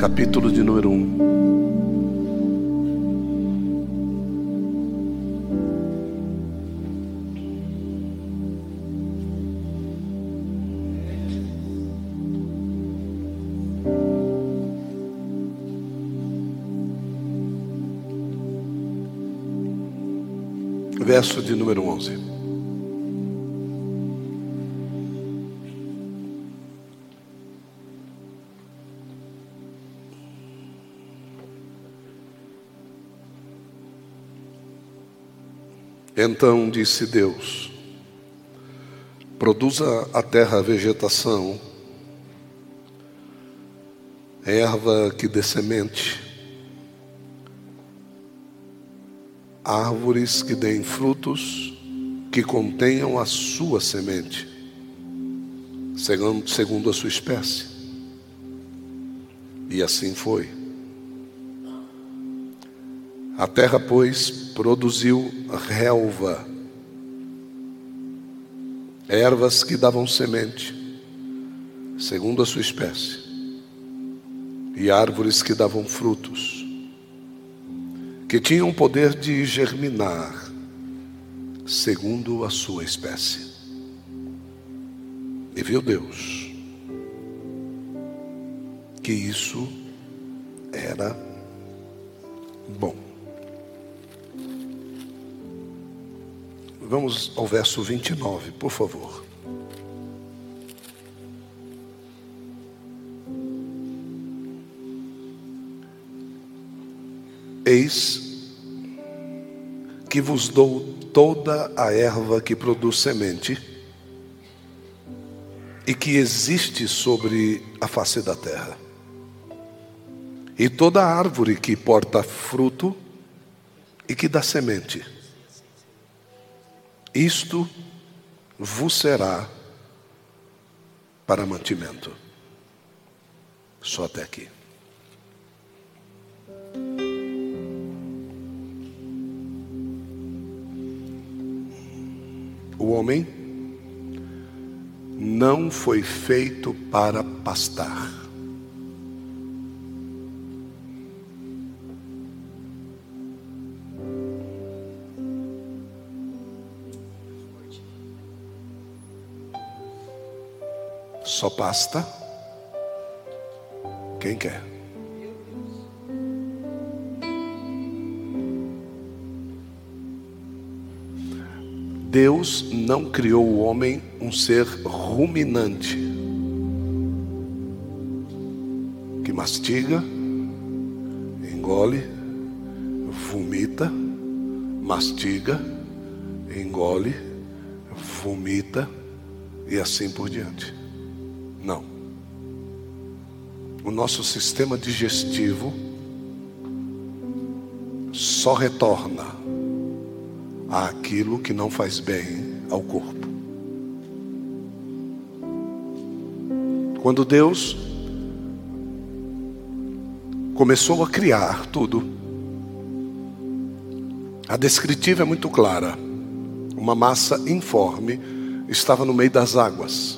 capítulo de número 1. Verso de número 11. Então disse Deus: Produza a terra vegetação, erva que dê semente, árvores que deem frutos que contenham a sua semente, segundo a sua espécie. E assim foi. A terra, pois, produziu relva, ervas que davam semente, segundo a sua espécie, e árvores que davam frutos, que tinham poder de germinar, segundo a sua espécie. E viu Deus que isso era bom. Vamos ao verso 29, por favor. Eis que vos dou toda a erva que produz semente e que existe sobre a face da terra, e toda árvore que porta fruto e que dá semente isto vos será para mantimento. Só até aqui. O homem não foi feito para pastar. Só pasta quem quer. Deus não criou o homem um ser ruminante que mastiga, engole, vomita, mastiga, engole, vomita e assim por diante. O nosso sistema digestivo só retorna àquilo que não faz bem ao corpo. Quando Deus começou a criar tudo, a descritiva é muito clara. Uma massa informe estava no meio das águas.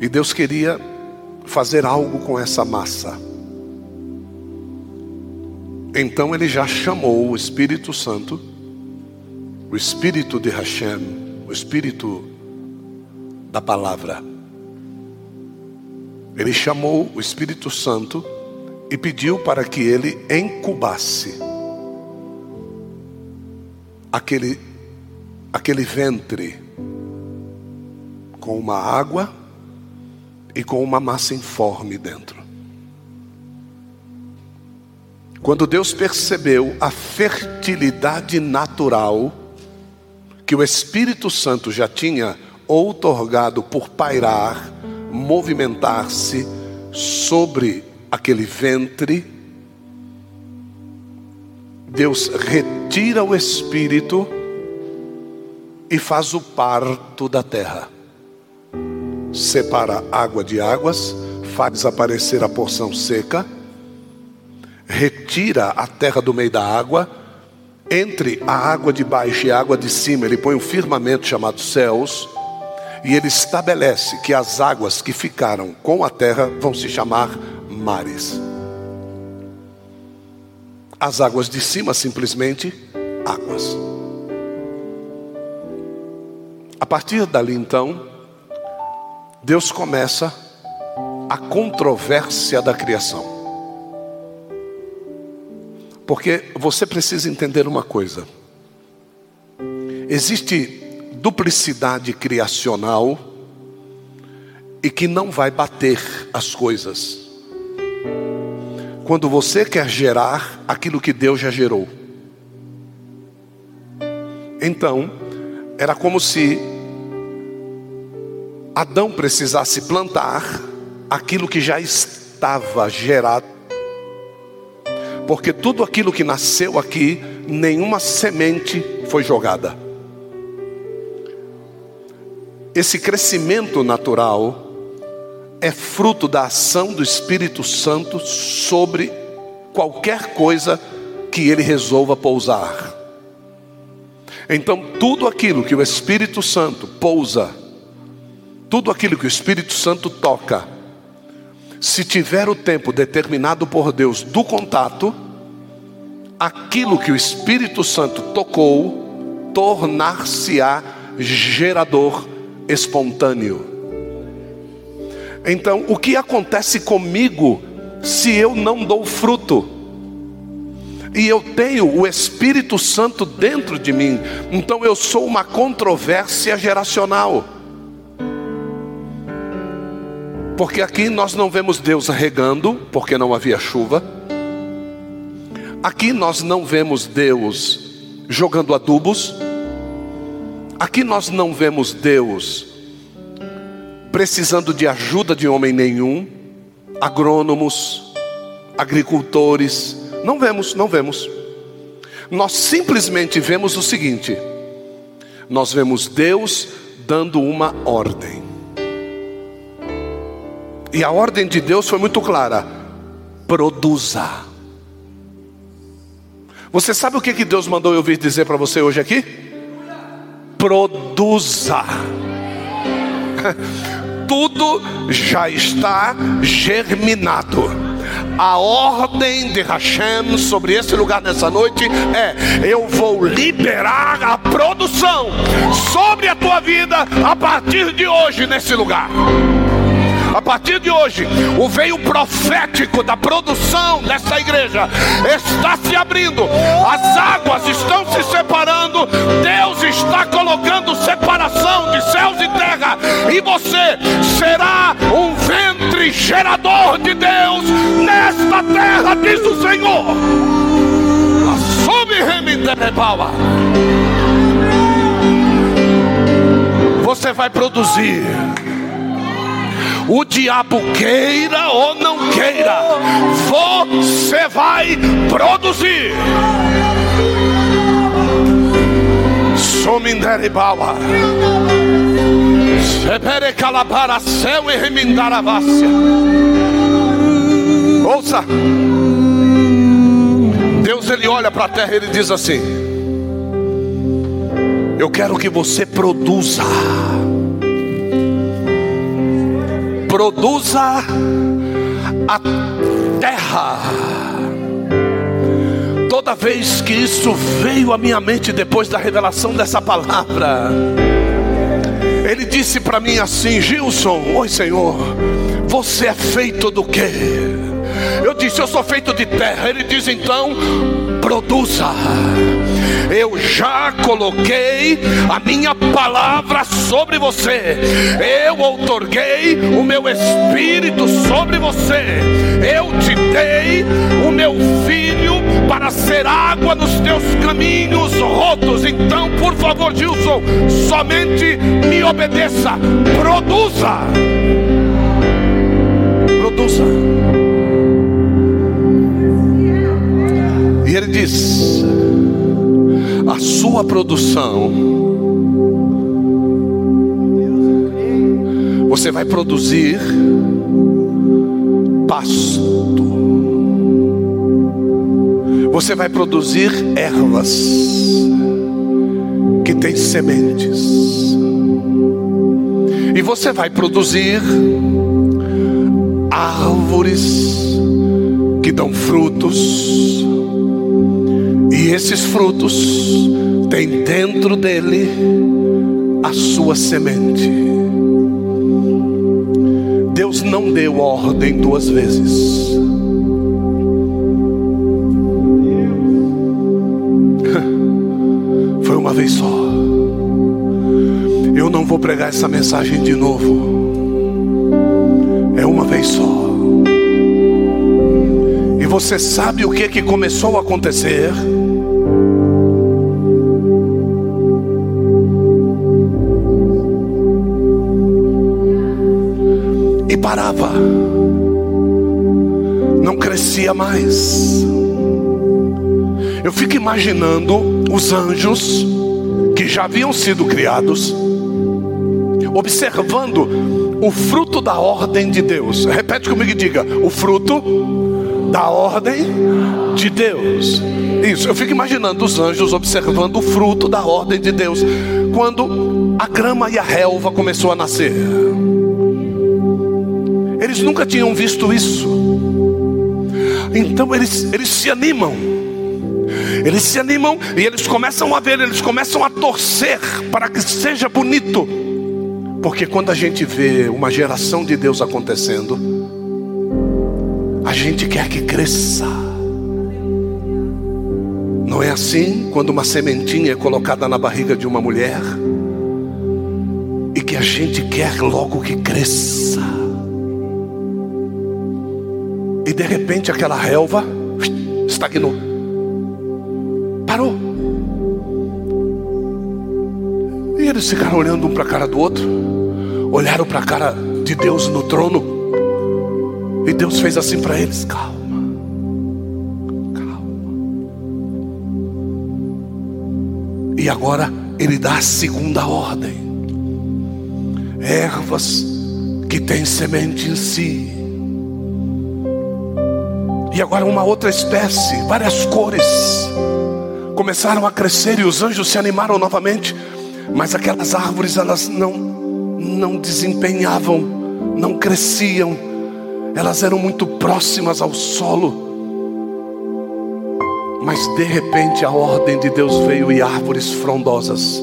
E Deus queria fazer algo com essa massa. Então ele já chamou o Espírito Santo, o Espírito de Hashem, o Espírito da palavra. Ele chamou o Espírito Santo e pediu para que ele incubasse aquele, aquele ventre com uma água e com uma massa informe dentro. Quando Deus percebeu a fertilidade natural que o Espírito Santo já tinha outorgado por pairar, movimentar-se sobre aquele ventre, Deus retira o Espírito e faz o parto da terra separa água de águas, faz desaparecer a porção seca, retira a terra do meio da água, entre a água de baixo e a água de cima, ele põe um firmamento chamado céus, E ele estabelece que as águas que ficaram com a terra vão se chamar mares. As águas de cima simplesmente águas. A partir dali então, Deus começa a controvérsia da criação. Porque você precisa entender uma coisa: existe duplicidade criacional e que não vai bater as coisas. Quando você quer gerar aquilo que Deus já gerou. Então, era como se Adão precisasse plantar aquilo que já estava gerado porque tudo aquilo que nasceu aqui, nenhuma semente foi jogada. Esse crescimento natural é fruto da ação do Espírito Santo sobre qualquer coisa que ele resolva pousar. Então, tudo aquilo que o Espírito Santo pousa, tudo aquilo que o Espírito Santo toca, se tiver o tempo determinado por Deus do contato, aquilo que o Espírito Santo tocou tornar-se-á gerador espontâneo. Então, o que acontece comigo se eu não dou fruto? E eu tenho o Espírito Santo dentro de mim, então eu sou uma controvérsia geracional. Porque aqui nós não vemos Deus regando, porque não havia chuva. Aqui nós não vemos Deus jogando adubos. Aqui nós não vemos Deus precisando de ajuda de homem nenhum, agrônomos, agricultores. Não vemos, não vemos. Nós simplesmente vemos o seguinte: nós vemos Deus dando uma ordem. E a ordem de Deus foi muito clara: produza. Você sabe o que, que Deus mandou eu vir dizer para você hoje aqui? Produza. Tudo já está germinado. A ordem de Hashem sobre esse lugar nessa noite é: eu vou liberar a produção sobre a tua vida a partir de hoje nesse lugar. A partir de hoje, o veio profético da produção dessa igreja. Está se abrindo, as águas estão se separando, Deus está colocando separação de céus e terra, e você será um ventre gerador de Deus nesta terra, diz o Senhor. Você vai produzir o diabo queira ou não queira, você vai produzir. Sominderibawa. Sebere calabara céu e remindaravácia. Ouça. Deus ele olha para a terra e ele diz assim: Eu quero que você produza produza a terra. Toda vez que isso veio à minha mente depois da revelação dessa palavra, ele disse para mim assim: Gilson, oi Senhor, você é feito do que? Eu disse: Eu sou feito de terra. Ele diz então: Produza eu já coloquei a minha palavra sobre você, eu outorguei o meu espírito sobre você, eu te dei o meu filho para ser água nos teus caminhos rotos. Então, por favor, Gilson, somente me obedeça, produza. Produza. E ele diz: a sua produção, você vai produzir pasto, você vai produzir ervas que têm sementes, E você vai produzir árvores que dão frutos. E esses frutos têm dentro dele a sua semente. Deus não deu ordem duas vezes. Foi uma vez só. Eu não vou pregar essa mensagem de novo. É uma vez só. Você sabe o que que começou a acontecer? E parava. Não crescia mais. Eu fico imaginando os anjos que já haviam sido criados, observando o fruto da ordem de Deus. Repete comigo e diga: o fruto da ordem de Deus. Isso, eu fico imaginando os anjos observando o fruto da ordem de Deus. Quando a grama e a relva começou a nascer. Eles nunca tinham visto isso. Então eles, eles se animam. Eles se animam e eles começam a ver, eles começam a torcer para que seja bonito. Porque quando a gente vê uma geração de Deus acontecendo, gente quer que cresça. Não é assim quando uma sementinha é colocada na barriga de uma mulher e que a gente quer logo que cresça. E de repente aquela relva estagnou. Parou. E eles ficaram olhando um para a cara do outro, olharam para a cara de Deus no trono, e Deus fez assim para eles: calma, calma. E agora Ele dá a segunda ordem: ervas que têm semente em si. E agora uma outra espécie, várias cores, começaram a crescer e os anjos se animaram novamente. Mas aquelas árvores elas não não desempenhavam, não cresciam. Elas eram muito próximas ao solo. Mas de repente a ordem de Deus veio e árvores frondosas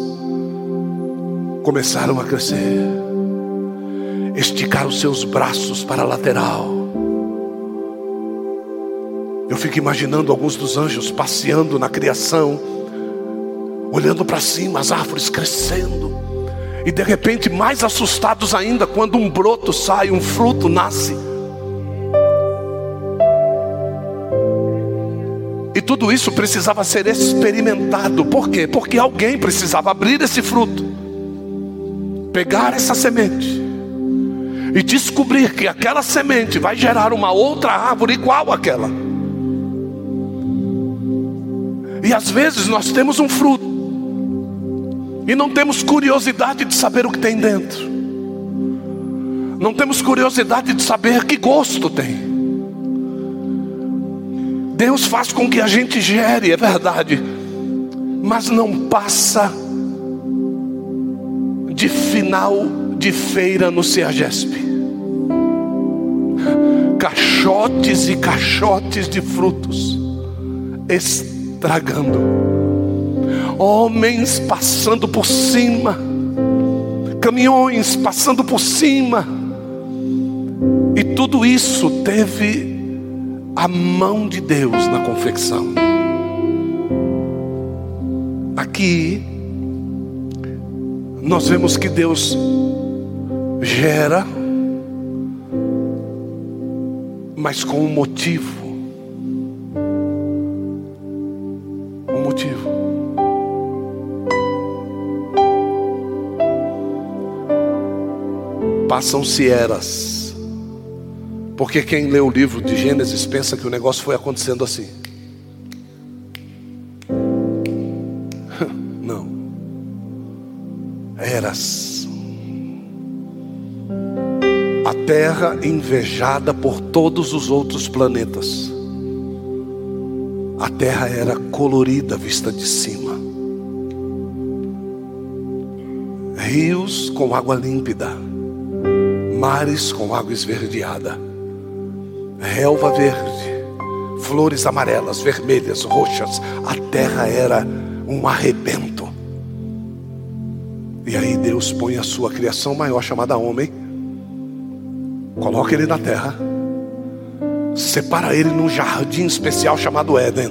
começaram a crescer. Esticar os seus braços para a lateral. Eu fico imaginando alguns dos anjos passeando na criação olhando para cima, as árvores crescendo, e de repente, mais assustados ainda, quando um broto sai, um fruto nasce. E tudo isso precisava ser experimentado, por quê? Porque alguém precisava abrir esse fruto, pegar essa semente, e descobrir que aquela semente vai gerar uma outra árvore igual àquela. E às vezes nós temos um fruto, e não temos curiosidade de saber o que tem dentro. Não temos curiosidade de saber que gosto tem. Deus faz com que a gente gere, é verdade, mas não passa de final de feira no Ceagesp. Caixotes e caixotes de frutos estragando. Homens passando por cima, caminhões passando por cima, e tudo isso teve a mão de Deus na confecção. Aqui, nós vemos que Deus gera, mas com um motivo. passam-se eras. Porque quem lê o livro de Gênesis pensa que o negócio foi acontecendo assim. Não. Eras. A terra invejada por todos os outros planetas. A terra era colorida vista de cima. Rios com água límpida mares com água esverdeada, relva verde, flores amarelas, vermelhas, roxas, a terra era um arrebento. E aí Deus põe a sua criação maior chamada homem, coloca ele na terra, separa ele num jardim especial chamado Éden.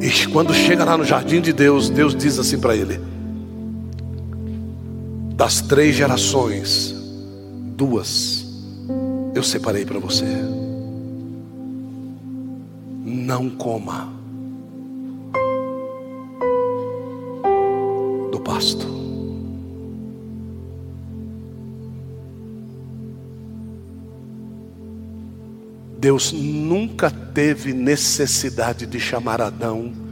E quando chega lá no jardim de Deus, Deus diz assim para ele: Das três gerações, duas eu separei para você. Não coma do pasto. Deus nunca teve necessidade de chamar Adão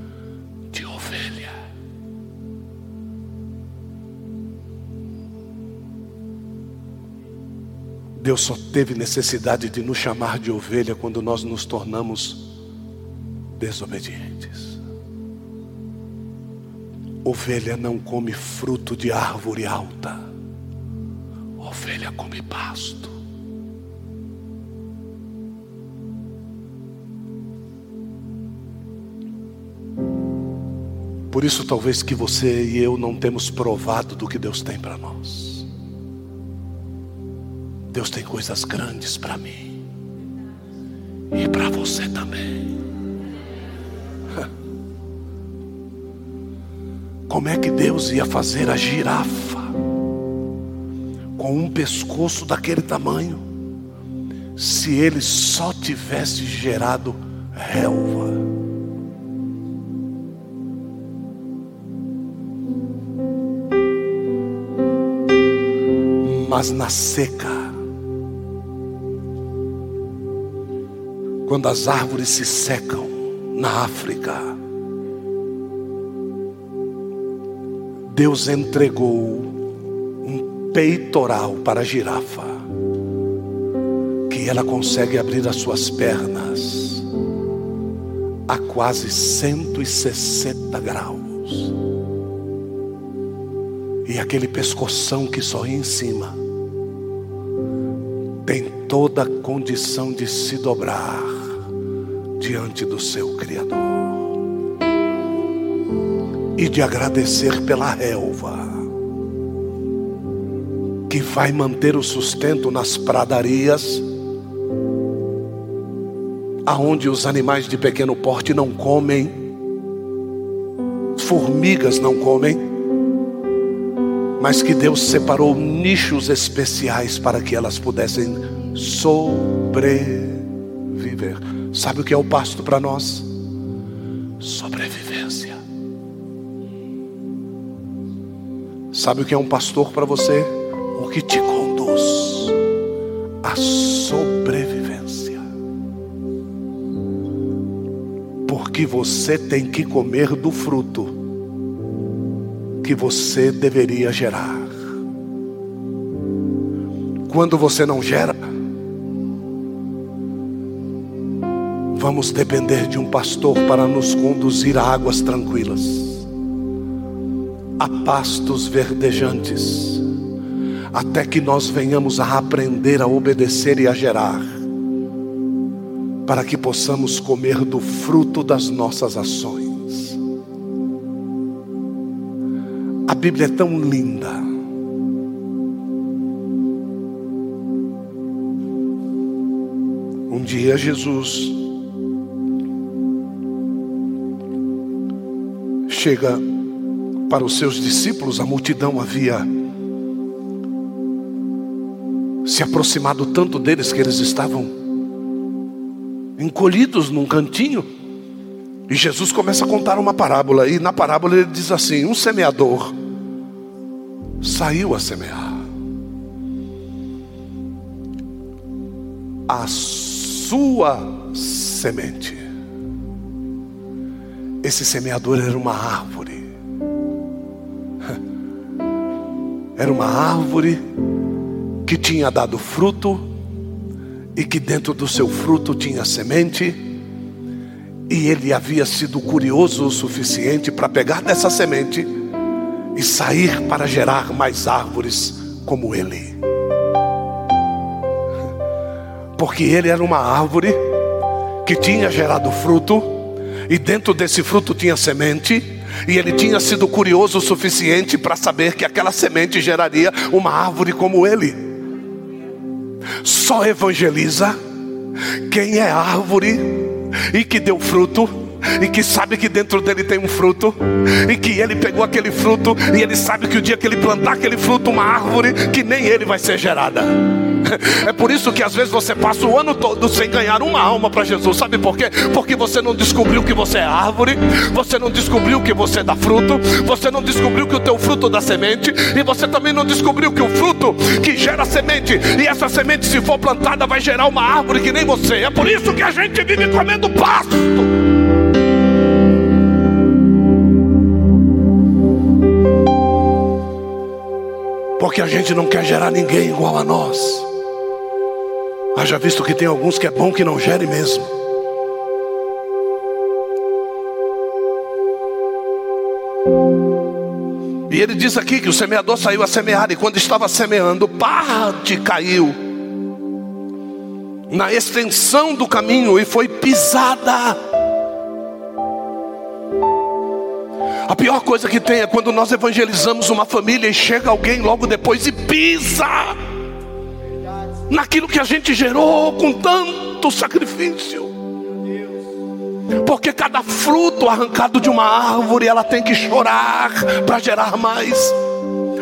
Deus só teve necessidade de nos chamar de ovelha quando nós nos tornamos desobedientes. Ovelha não come fruto de árvore alta, ovelha come pasto. Por isso, talvez que você e eu não temos provado do que Deus tem para nós. Deus tem coisas grandes para mim e para você também. Como é que Deus ia fazer a girafa com um pescoço daquele tamanho, se ele só tivesse gerado relva? mas na seca. Quando as árvores se secam na África, Deus entregou um peitoral para a girafa, que ela consegue abrir as suas pernas a quase 160 graus. E aquele pescoção que só em cima tem toda a condição de se dobrar diante do seu Criador e de agradecer pela relva que vai manter o sustento nas pradarias, aonde os animais de pequeno porte não comem, formigas não comem mas que Deus separou nichos especiais para que elas pudessem sobreviver. Sabe o que é o pasto para nós? Sobrevivência. Sabe o que é um pastor para você? O que te conduz à sobrevivência. Porque você tem que comer do fruto que você deveria gerar. Quando você não gera, vamos depender de um pastor para nos conduzir a águas tranquilas, a pastos verdejantes, até que nós venhamos a aprender a obedecer e a gerar, para que possamos comer do fruto das nossas ações. A Bíblia é tão linda. Um dia Jesus chega para os seus discípulos, a multidão havia se aproximado tanto deles que eles estavam encolhidos num cantinho. E Jesus começa a contar uma parábola, e na parábola ele diz assim: um semeador saiu a semear. A sua semente. Esse semeador era uma árvore. Era uma árvore que tinha dado fruto e que dentro do seu fruto tinha semente e ele havia sido curioso o suficiente para pegar dessa semente e sair para gerar mais árvores como ele. Porque ele era uma árvore que tinha gerado fruto, e dentro desse fruto tinha semente, e ele tinha sido curioso o suficiente para saber que aquela semente geraria uma árvore como ele. Só evangeliza quem é árvore e que deu fruto e que sabe que dentro dele tem um fruto, e que ele pegou aquele fruto, e ele sabe que o dia que ele plantar aquele fruto, uma árvore, que nem ele vai ser gerada. É por isso que às vezes você passa o ano todo sem ganhar uma alma para Jesus. Sabe por quê? Porque você não descobriu que você é árvore, você não descobriu que você dá fruto, você não descobriu que o teu fruto dá semente, e você também não descobriu que o fruto que gera semente, e essa semente, se for plantada, vai gerar uma árvore que nem você. É por isso que a gente vive comendo pasto. Porque a gente não quer gerar ninguém igual a nós. Haja visto que tem alguns que é bom que não gere mesmo. E ele diz aqui que o semeador saiu a semear, e quando estava semeando, parte caiu na extensão do caminho e foi pisada. A pior coisa que tem é quando nós evangelizamos uma família e chega alguém logo depois e pisa naquilo que a gente gerou com tanto sacrifício. Porque cada fruto arrancado de uma árvore, ela tem que chorar para gerar mais.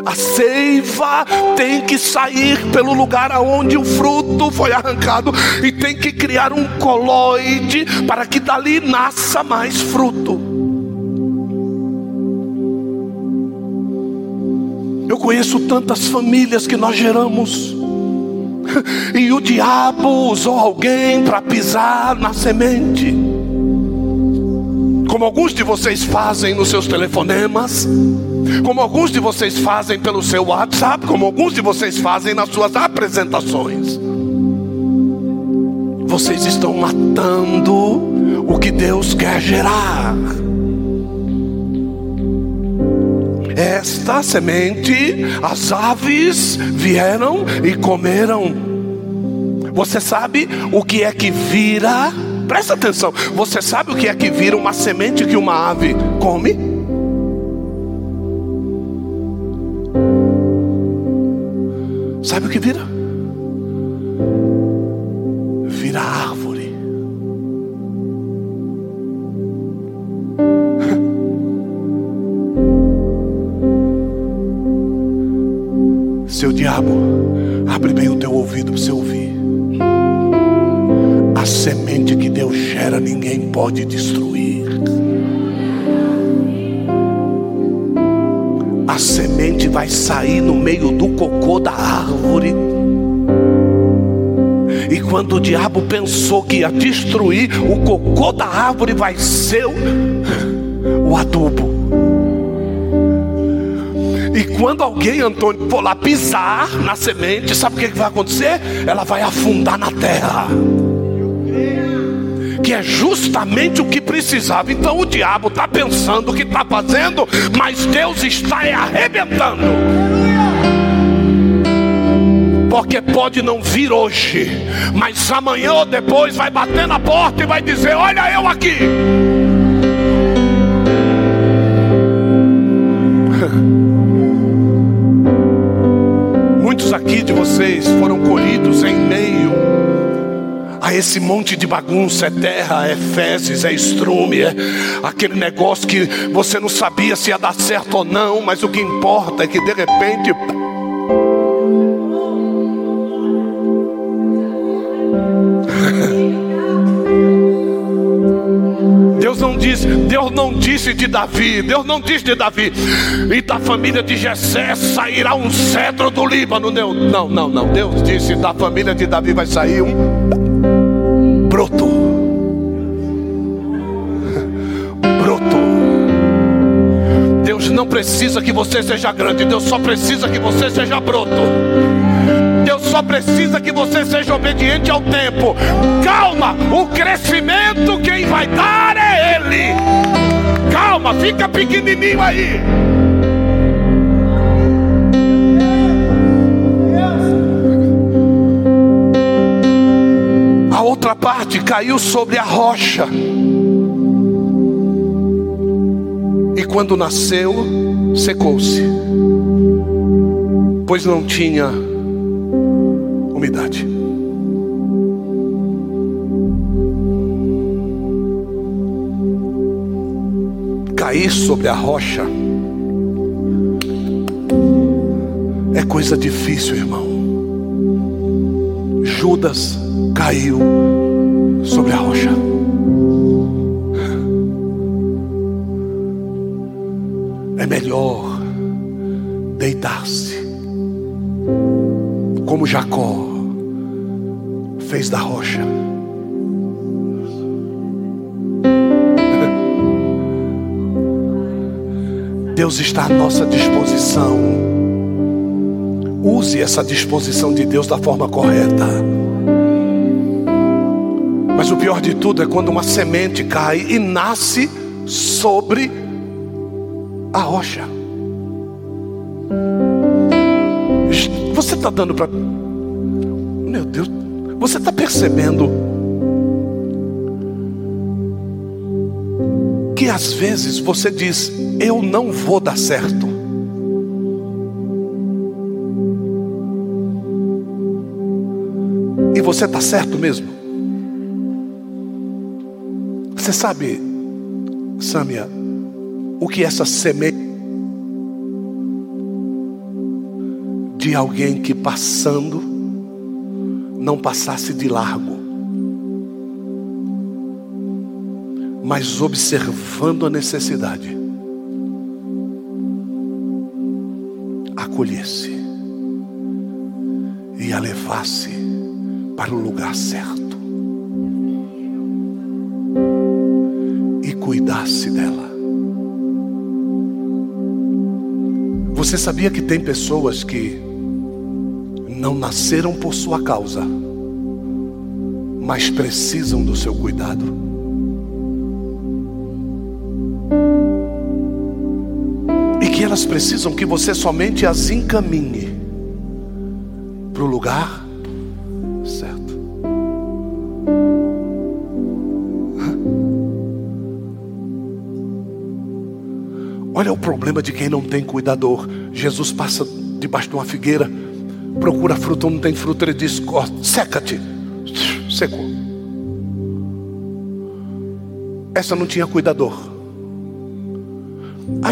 A seiva tem que sair pelo lugar aonde o fruto foi arrancado e tem que criar um coloide para que dali nasça mais fruto. Conheço tantas famílias que nós geramos e o diabo usou alguém para pisar na semente. Como alguns de vocês fazem nos seus telefonemas, como alguns de vocês fazem pelo seu WhatsApp, como alguns de vocês fazem nas suas apresentações. Vocês estão matando o que Deus quer gerar. Esta semente, as aves vieram e comeram. Você sabe o que é que vira? Presta atenção. Você sabe o que é que vira uma semente que uma ave come? Sabe o que vira? Quando o diabo pensou que ia destruir, o cocô da árvore vai ser o, adubo. E quando alguém, Antônio, for lá pisar na semente, sabe o que vai acontecer? Ela vai afundar na terra. Que é justamente o que precisava. Então o diabo está pensando o que está fazendo, mas Deus está arrebentando. Porque pode não vir hoje, mas amanhã ou depois vai bater na porta e vai dizer: Olha eu aqui. Muitos aqui de vocês foram colhidos em meio a esse monte de bagunça, é terra, é fezes, é estrume, é aquele negócio que você não sabia se ia dar certo ou não, mas o que importa é que de repente Deus não disse, Deus não disse de Davi, Deus não disse de Davi, e da família de Jessé sairá um cetro do Líbano. Não, não, não, não. Deus disse, da família de Davi vai sair um broto. Broto. Deus não precisa que você seja grande, Deus só precisa que você seja broto. Deus só precisa que você seja obediente ao tempo. Calma, o crescimento quem vai dar Ele. Calma, fica pequenininho aí. outra parte caiu sobre a rocha. E quando nasceu, secou-se, pois não tinha umidade. Cair sobre a rocha é coisa difícil, irmão. Judas caiu sobre a rocha. Está à nossa disposição. Use essa disposição de Deus da forma correta. Mas o pior de tudo é quando uma semente cai e nasce sobre a rocha. Você está dando para. Meu Deus, você está percebendo que às vezes você diz: Eu não vou dar certo. E você está certo mesmo? Você sabe, Sâmia, o que essa semente de alguém que passando não passasse de largo, mas observando a necessidade, acolhesse e a levasse para o lugar certo e cuidasse dela. Você sabia que tem pessoas que não nasceram por sua causa, mas precisam do seu cuidado. Elas precisam que você somente as encaminhe para o lugar certo. Olha o problema de quem não tem cuidador. Jesus passa debaixo de uma figueira procura fruto, não tem fruto, ele diz: seca-te. Secou. Essa não tinha cuidador.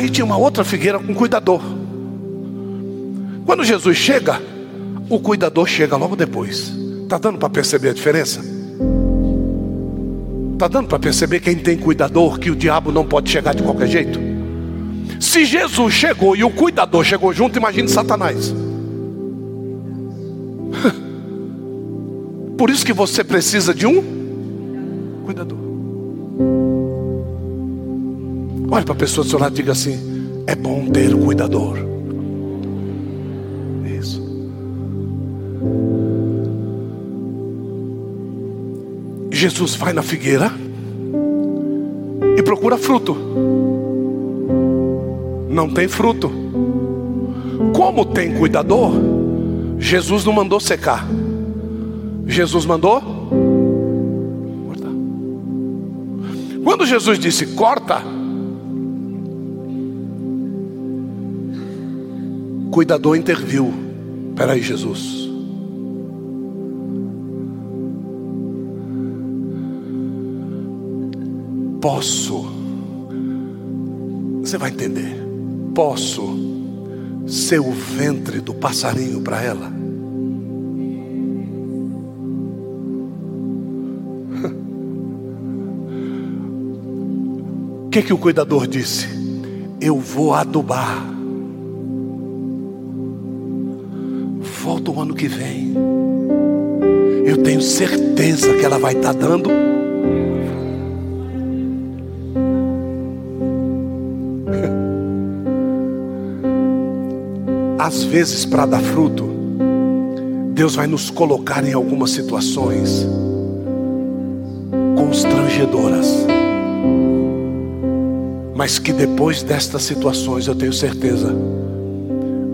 Aí tinha uma outra figueira com cuidador. Quando Jesus chega, o cuidador chega logo depois. Está dando para perceber a diferença? Está dando para perceber quem tem cuidador que o diabo não pode chegar de qualquer jeito? Se Jesus chegou e o cuidador chegou junto, imagine Satanás. Por isso que você precisa de um cuidador. Olhe para a pessoa do seu lado e diga assim: é bom ter um cuidador. Isso. Jesus vai na figueira e procura fruto. Não tem fruto. Como tem cuidador, Jesus não mandou secar. Jesus mandou cortar. Quando Jesus disse corta, cuidador interviu. Espera aí, Jesus. Posso, você vai entender. Posso ser o ventre do passarinho para ela. O que, que o cuidador disse? Eu vou adubar. Volta o ano que vem. Eu tenho certeza que ela vai estar tá dando. Às vezes, para dar fruto, Deus vai nos colocar em algumas situações constrangedoras mas que depois destas situações eu tenho certeza,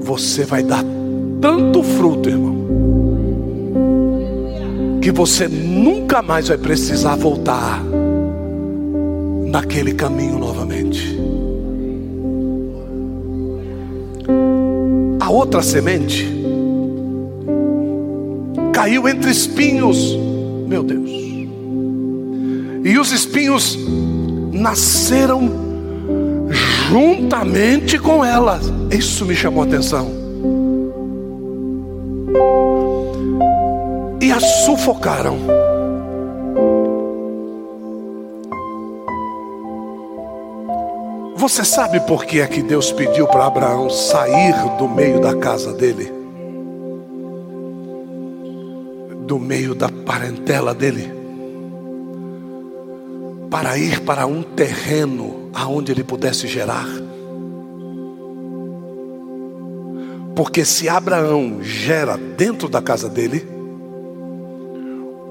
você vai dar tanto fruto, irmão, que você nunca mais vai precisar voltar naquele caminho novamente. A outra semente caiu entre espinhos, meu Deus, e os espinhos nasceram juntamente com ela. Isso me chamou a atenção. A sufocaram. Você sabe por que é que Deus pediu para Abraão sair do meio da casa dele? Do meio da parentela dele? Para ir para um terreno aonde ele pudesse gerar? Porque se Abraão gera dentro da casa dele,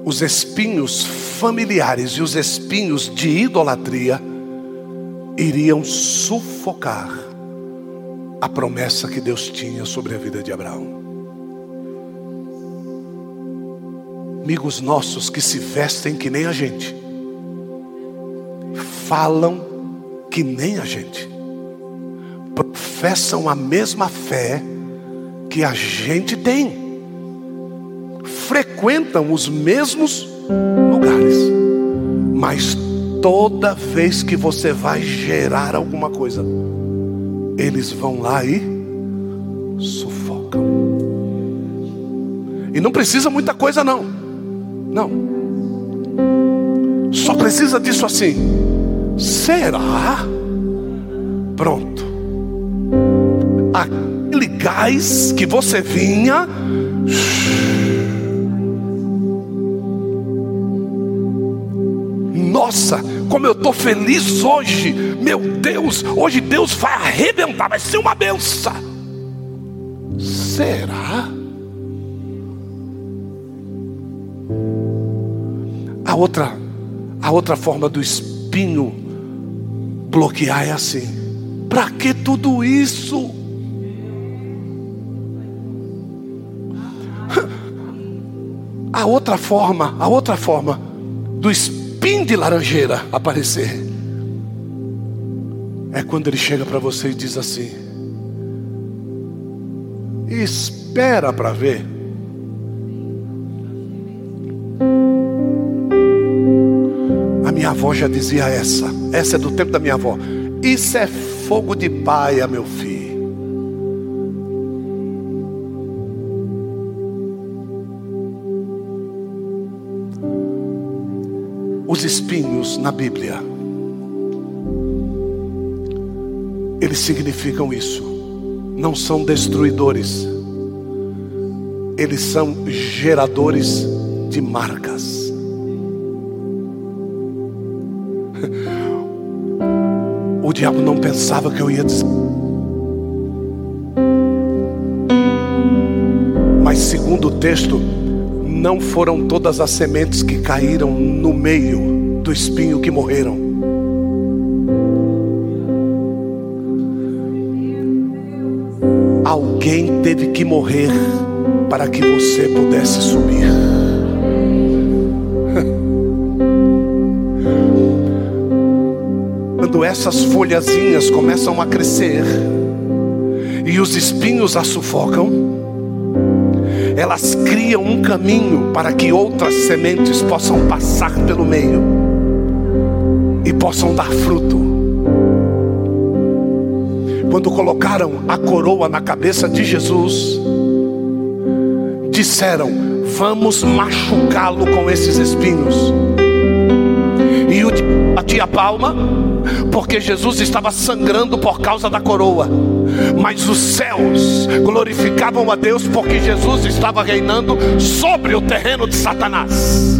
os espinhos familiares e os espinhos de idolatria iriam sufocar a promessa que Deus tinha sobre a vida de Abraão. Amigos nossos que se vestem que nem a gente, falam que nem a gente, professam a mesma fé que a gente tem, frequentam os mesmos lugares, mas toda vez que você vai gerar alguma coisa, eles vão lá e sufocam. E não precisa muita coisa, não. Não. Só precisa disso assim. Será? Pronto. Aquele gás que você vinha. Nossa, como eu estou feliz hoje. Meu Deus, hoje Deus vai arrebentar, vai ser uma benção. Será? A outra, a outra forma do espinho bloquear é assim. Para que tudo isso? A outra forma, a outra forma do espinho de laranjeira aparecer, é quando ele chega para você e diz assim: espera para ver. A minha avó já dizia essa, essa é do tempo da minha avó. Isso é fogo de paia, meu filho. Os espinhos na Bíblia, eles significam isso. Não são destruidores, eles são geradores de marcas. O diabo não pensava que eu ia dizer. Mas segundo o texto, não foram todas as sementes que caíram no meio do espinho que morreram. Alguém teve que morrer para que você pudesse subir. Quando essas folhazinhas começam a crescer e os espinhos a sufocam, elas criam um caminho para que outras sementes possam passar pelo meio e possam dar fruto. Quando colocaram a coroa na cabeça de Jesus, disseram: Vamos machucá-lo com esses espinhos. E o a palma, porque Jesus estava sangrando por causa da coroa. Mas os céus glorificavam a Deus porque Jesus estava reinando sobre o terreno de Satanás.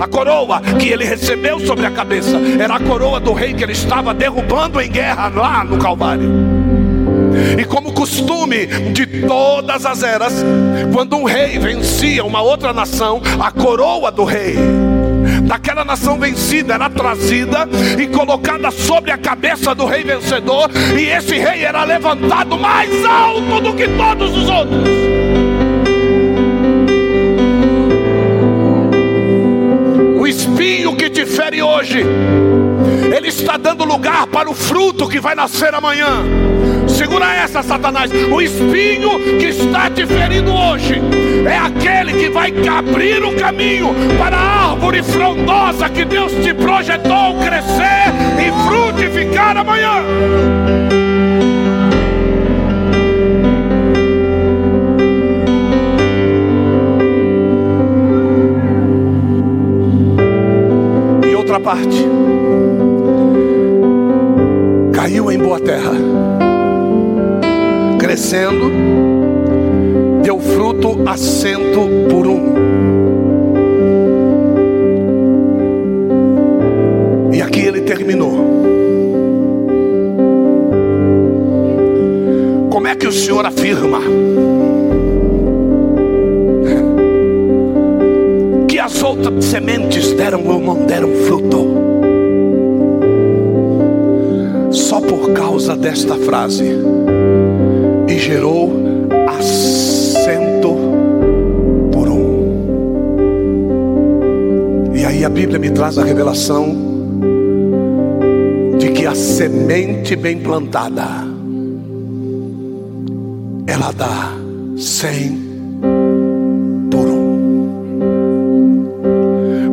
A coroa que ele recebeu sobre a cabeça era a coroa do rei que ele estava derrubando em guerra lá no Calvário. E como costume de todas as eras, quando um rei vencia uma outra nação, a coroa do rei daquela nação vencida era trazida e colocada sobre a cabeça do rei vencedor, e esse rei era levantado mais alto do que todos os outros. O espinho que te fere hoje está dando lugar para o fruto que vai nascer amanhã. Segura essa, Satanás. O espinho que está te ferindo hoje é aquele que vai abrir o caminho para a árvore frondosa que Deus te projetou crescer e frutificar amanhã. E outra parte caiu em boa terra crescendo, deu fruto a cento por um. E aqui ele terminou. Como é que o Senhor afirma que as outras sementes deram ou não deram fruto? Por causa desta frase e gerou a cento por um. E aí a Bíblia me traz a revelação de que a semente bem plantada ela dá cem por um.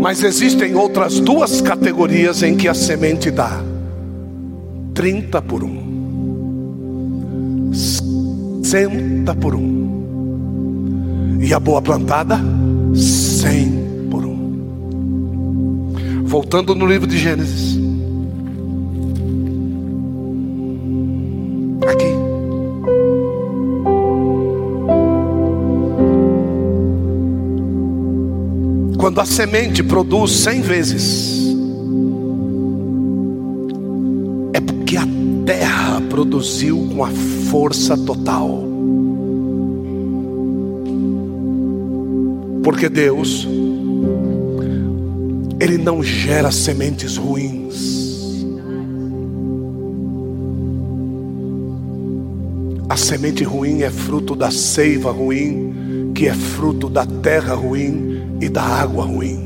Mas existem outras duas categorias em que a semente dá trinta por um sessenta por um. E a boa plantada, cem por um. Voltando no livro de Gênesis. Aqui. Quando a semente produz cem vezes, produziu com a força total. Porque Deus, Ele não gera sementes ruins. A semente ruim é fruto da seiva ruim, que é fruto da terra ruim e da água ruim.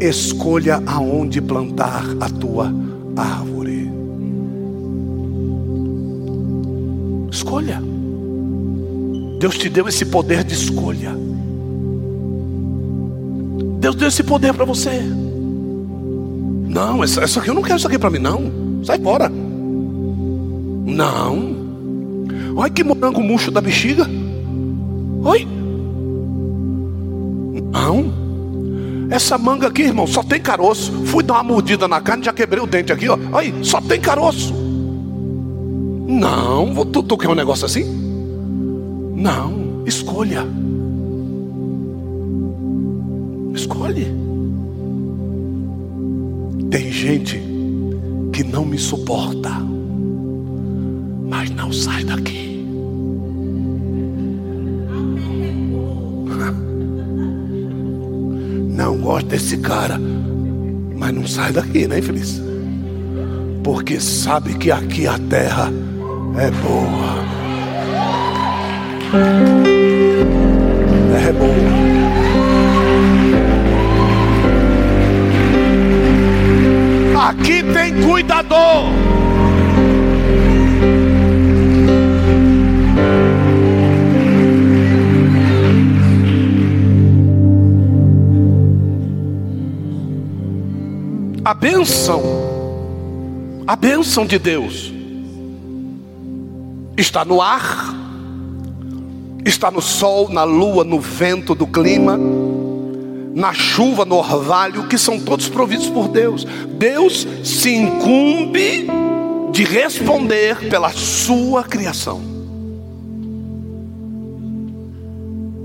Escolha aonde plantar a tua árvore. Deus te deu esse poder de escolha. Deus deu esse poder para você. Não, isso, isso aqui eu não quero isso aqui para mim, não. Sai fora. Não. Olha que morango murcho da bexiga. Oi. Não. Essa manga aqui, irmão, só tem caroço. Fui dar uma mordida na carne, já quebrei o dente aqui, ó. Aí, só tem caroço. Não, tu, tu quer um negócio assim? Não, escolha. Escolhe. Tem gente que não me suporta, mas não sai daqui. Não gosto desse cara, mas não sai daqui, né, infeliz? Porque sabe que aqui a terra é boa. É boa. Aqui tem cuidador. A bênção, a bênção de Deus está no ar, está no sol, na lua, no vento do clima na chuva, no orvalho, que são todos providos por Deus. Deus se incumbe de responder pela sua criação.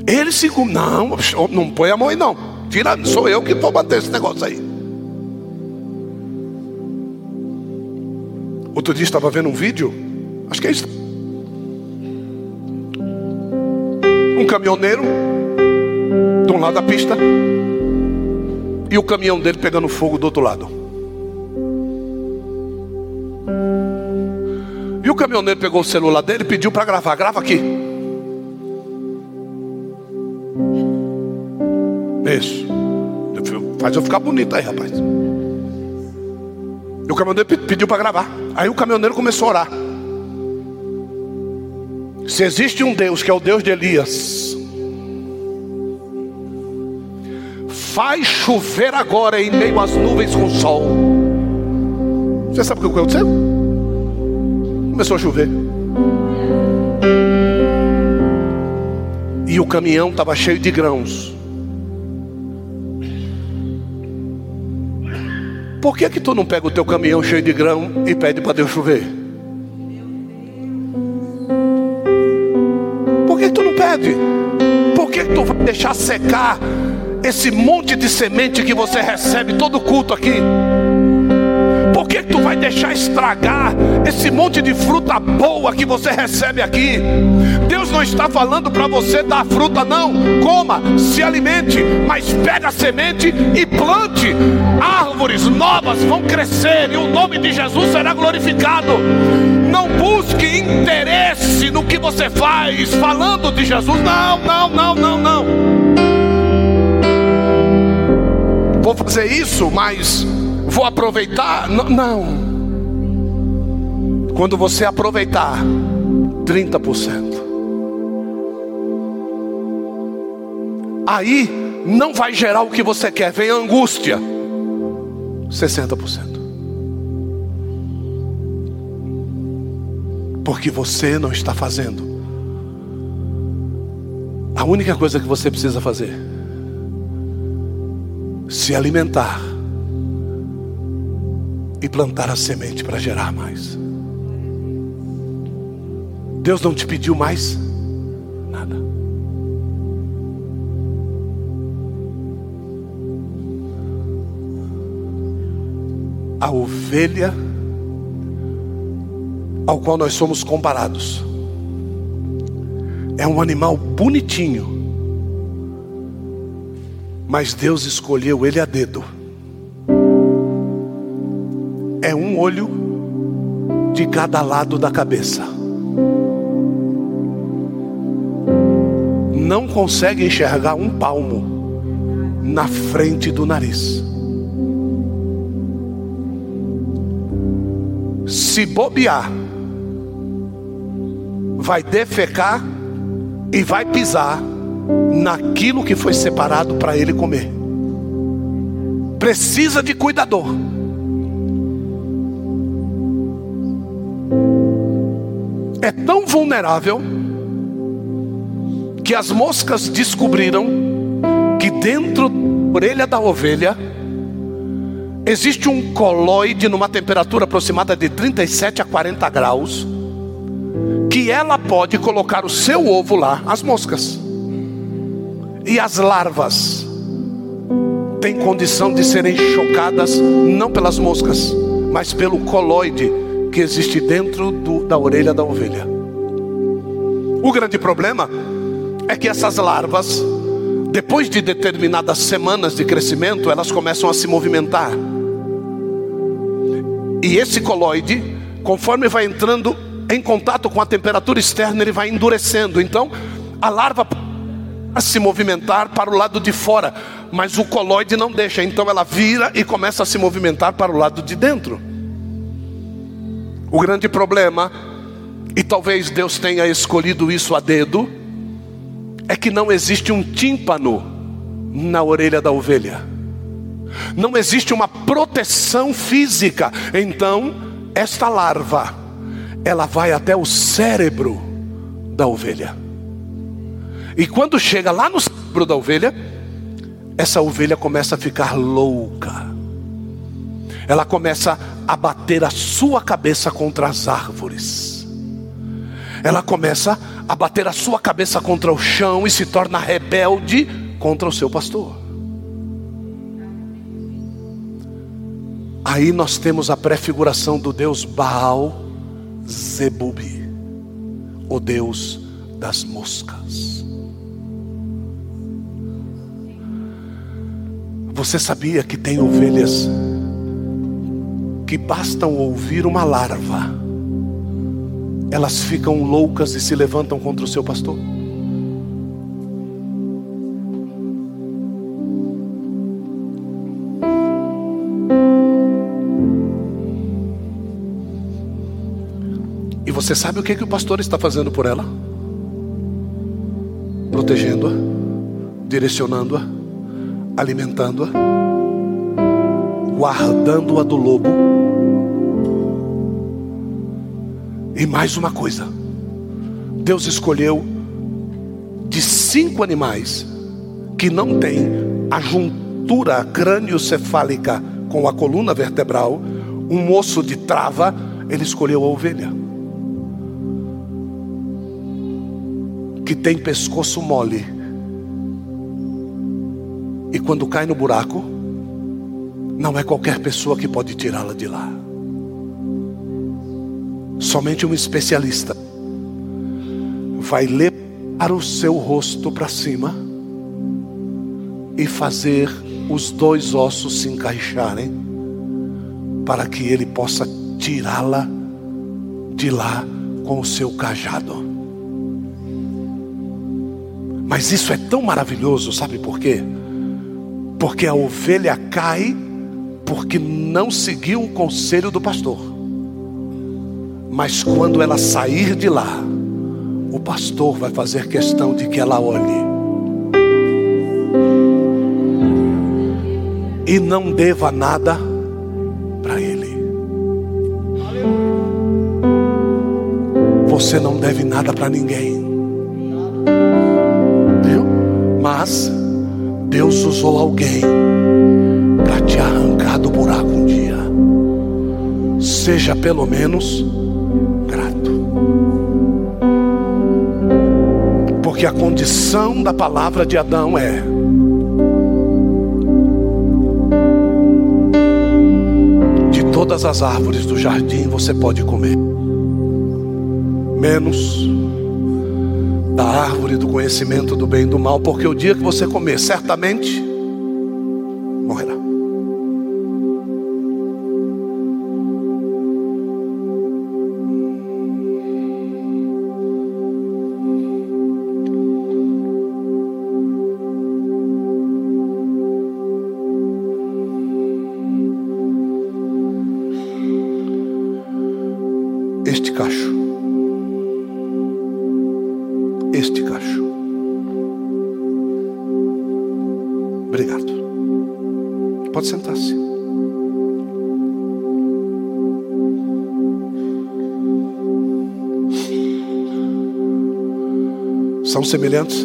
Ele se incumbe, não, não põe a mão aí não. Tira, sou eu que vou bater esse negócio aí. Outro dia estava vendo um vídeo, acho que é isso. Um caminhoneiro de um lado da pista e o caminhão dele pegando fogo do outro lado. E o caminhoneiro pegou o celular dele e pediu para gravar. Grava aqui. Isso. Faz eu ficar bonito aí, rapaz. E o caminhoneiro pediu para gravar. Aí o caminhoneiro começou a orar. Se existe um Deus que é o Deus de Elias, faz chover agora em meio às nuvens com sol. Você sabe o que aconteceu? Começou a chover. E o caminhão estava cheio de grãos. Por que que tu não pega o teu caminhão cheio de grão e pede para Deus chover? Secar esse monte de semente que você recebe todo culto aqui? Por que, que tu vai deixar estragar esse monte de fruta boa que você recebe aqui? Deus não está falando para você dar fruta, não. Coma, se alimente, mas pega a semente e plante. Árvores novas vão crescer e o nome de Jesus será glorificado. Não busque interesse no que você faz falando de Jesus. Não, não, não, não, não. Vou fazer isso, mas vou aproveitar. Não. não. Quando você aproveitar 30%. Aí não vai gerar o que você quer, vem a angústia. 60%. Porque você não está fazendo. A única coisa que você precisa fazer se alimentar e plantar a semente para gerar mais. Deus não te pediu mais nada. A ovelha ao qual nós somos comparados é um animal bonitinho, mas Deus escolheu ele a dedo. É um olho de cada lado da cabeça. Não consegue enxergar um palmo na frente do nariz. Se bobear, vai defecar e vai pisar naquilo que foi separado para ele comer. Precisa de cuidador. É tão vulnerável que as moscas descobriram que dentro da orelha da ovelha existe um coloide numa temperatura aproximada de 37 a 40 graus que ela pode colocar o seu ovo lá, as moscas. E as larvas têm condição de serem chocadas não pelas moscas, mas pelo coloide que existe dentro do, da orelha da ovelha. O grande problema é que essas larvas, depois de determinadas semanas de crescimento, elas começam a se movimentar. E esse coloide, conforme vai entrando em contato com a temperatura externa, ele vai endurecendo. Então, a larva a se movimentar para o lado de fora, mas o coloide não deixa, então ela vira e começa a se movimentar para o lado de dentro. O grande problema, e talvez Deus tenha escolhido isso a dedo, é que não existe um tímpano na orelha da ovelha, não existe uma proteção física, então, esta larva, ela vai até o cérebro da ovelha. E quando chega lá no cérebro da ovelha, essa ovelha começa a ficar louca. Ela começa a bater a sua cabeça contra as árvores. Ela começa a bater a sua cabeça contra o chão e se torna rebelde contra o seu pastor. Aí nós temos a prefiguração do Deus Baal Zebubi, o Deus das moscas. Você sabia que tem ovelhas que bastam ouvir uma larva, elas ficam loucas e se levantam contra o seu pastor? Você sabe o que, que o pastor está fazendo por ela? Protegendo-a, direcionando-a, alimentando-a, guardando-a do lobo. E mais uma coisa: Deus escolheu de cinco animais que não têm a juntura crânio-cefálica com a coluna vertebral, um osso de trava, ele escolheu a ovelha. Que tem pescoço mole. E quando cai no buraco, não é qualquer pessoa que pode tirá-la de lá. Somente um especialista vai levar o seu rosto para cima e fazer os dois ossos se encaixarem para que ele possa tirá-la de lá com o seu cajado. Mas isso é tão maravilhoso, sabe por quê? Porque a ovelha cai porque não seguiu o conselho do pastor. Mas quando ela sair de lá, o pastor vai fazer questão de que ela olhe e não deva nada para Ele. Você não deve nada para ninguém, Mas Deus usou alguém para te arrancar do buraco um dia. Seja pelo menos grato, porque a condição da palavra de Adão é todas as árvores do jardim você pode comer, menos da árvore do conhecimento do bem e do mal, porque o dia que você comer, certamente semelhantes?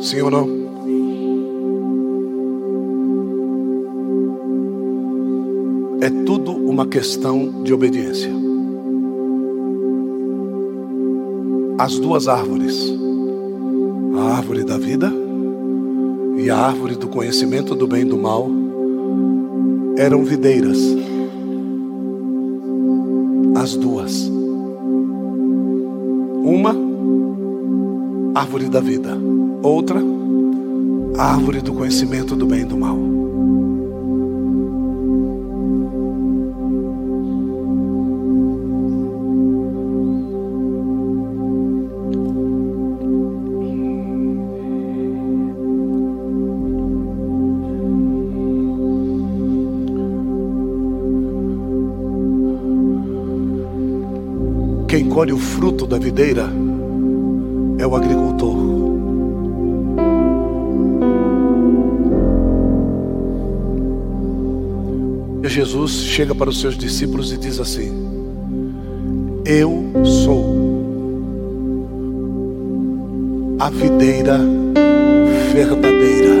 Sim ou não? É tudo uma questão de obediência. As duas árvores, a árvore da vida e a árvore do conhecimento do bem e do mal, eram videiras. As duas. Árvore da vida. Outra, árvore do conhecimento do bem e do mal. Quem colhe o fruto da videira é o agricultor. E Jesus chega para os seus discípulos e diz assim: Eu sou a videira verdadeira,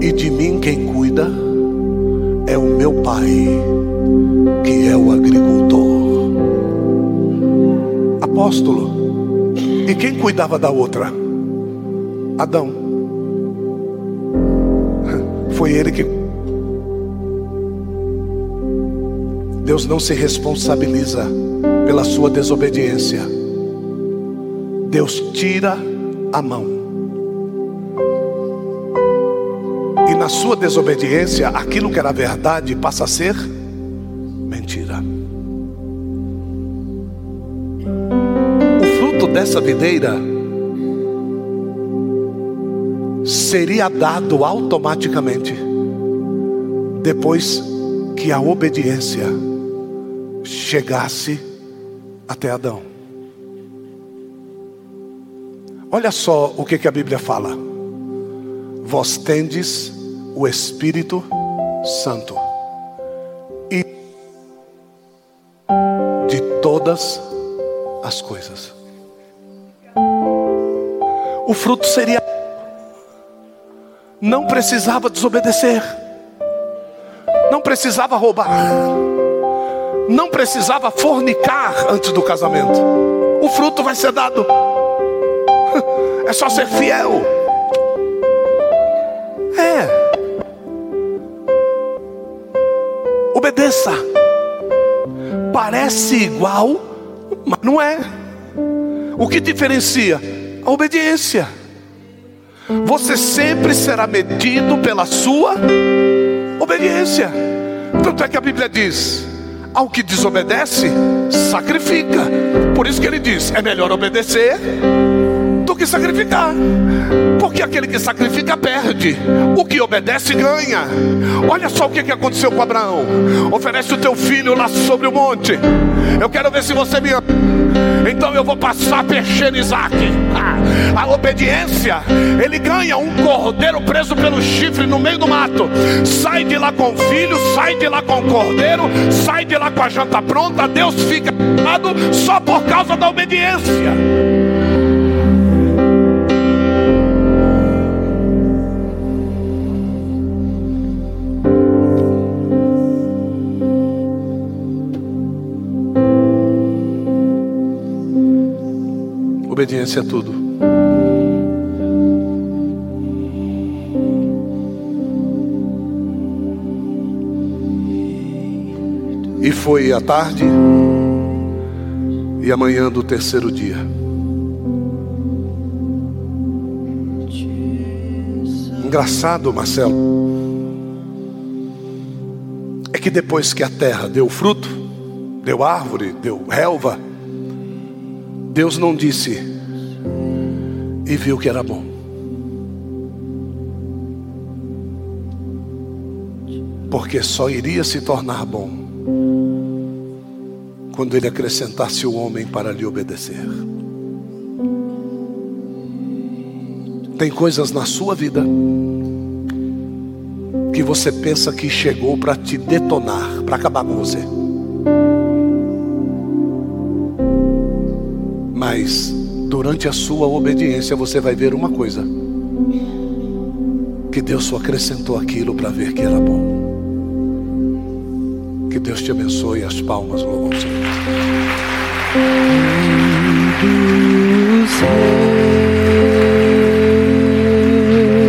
e de mim quem cuida é o meu Pai, apóstolo. E quem cuidava da outra? Adão. Foi ele que. Deus não se responsabiliza pela sua desobediência. Deus tira a mão. E na sua desobediência, aquilo que era verdade passa a ser dessa videira seria dado automaticamente depois que a obediência chegasse até Adão. Olha só o que, que a Bíblia fala. Vós tendes o Espírito Santo e de todas as coisas. O fruto seria não precisava desobedecer, não precisava roubar, não precisava fornicar antes do casamento. O fruto vai ser dado, é só ser fiel. É, obedeça. Parece igual, mas não é. O que diferencia? A obediência. Você sempre será medido pela sua obediência. Tanto é que a Bíblia diz: ao que desobedece, sacrifica. Por isso que ele diz: é melhor obedecer que sacrificar. Porque aquele que sacrifica perde, o que obedece ganha. Olha só o que aconteceu com Abraão: oferece o teu filho lá sobre o monte. Eu quero ver se você me ama. Então eu vou passar a peixer Isaac. A obediência, ele ganha um cordeiro preso pelo chifre no meio do mato. Sai de lá com o filho, sai de lá com o cordeiro, sai de lá com a janta pronta. Deus fica só por causa da obediência. Obediência é tudo. E foi a tarde e amanhã do terceiro dia. Engraçado, Marcelo, é que depois que a terra deu fruto, deu árvore, deu relva, Deus não disse e viu que era bom. Porque só iria se tornar bom quando ele acrescentasse o homem para lhe obedecer. Tem coisas na sua vida que você pensa que chegou para te detonar, para acabar com você. Mas durante a sua obediência você vai ver uma coisa: que Deus só acrescentou aquilo para ver que era bom. Que Deus te abençoe. As palmas louvam o Senhor.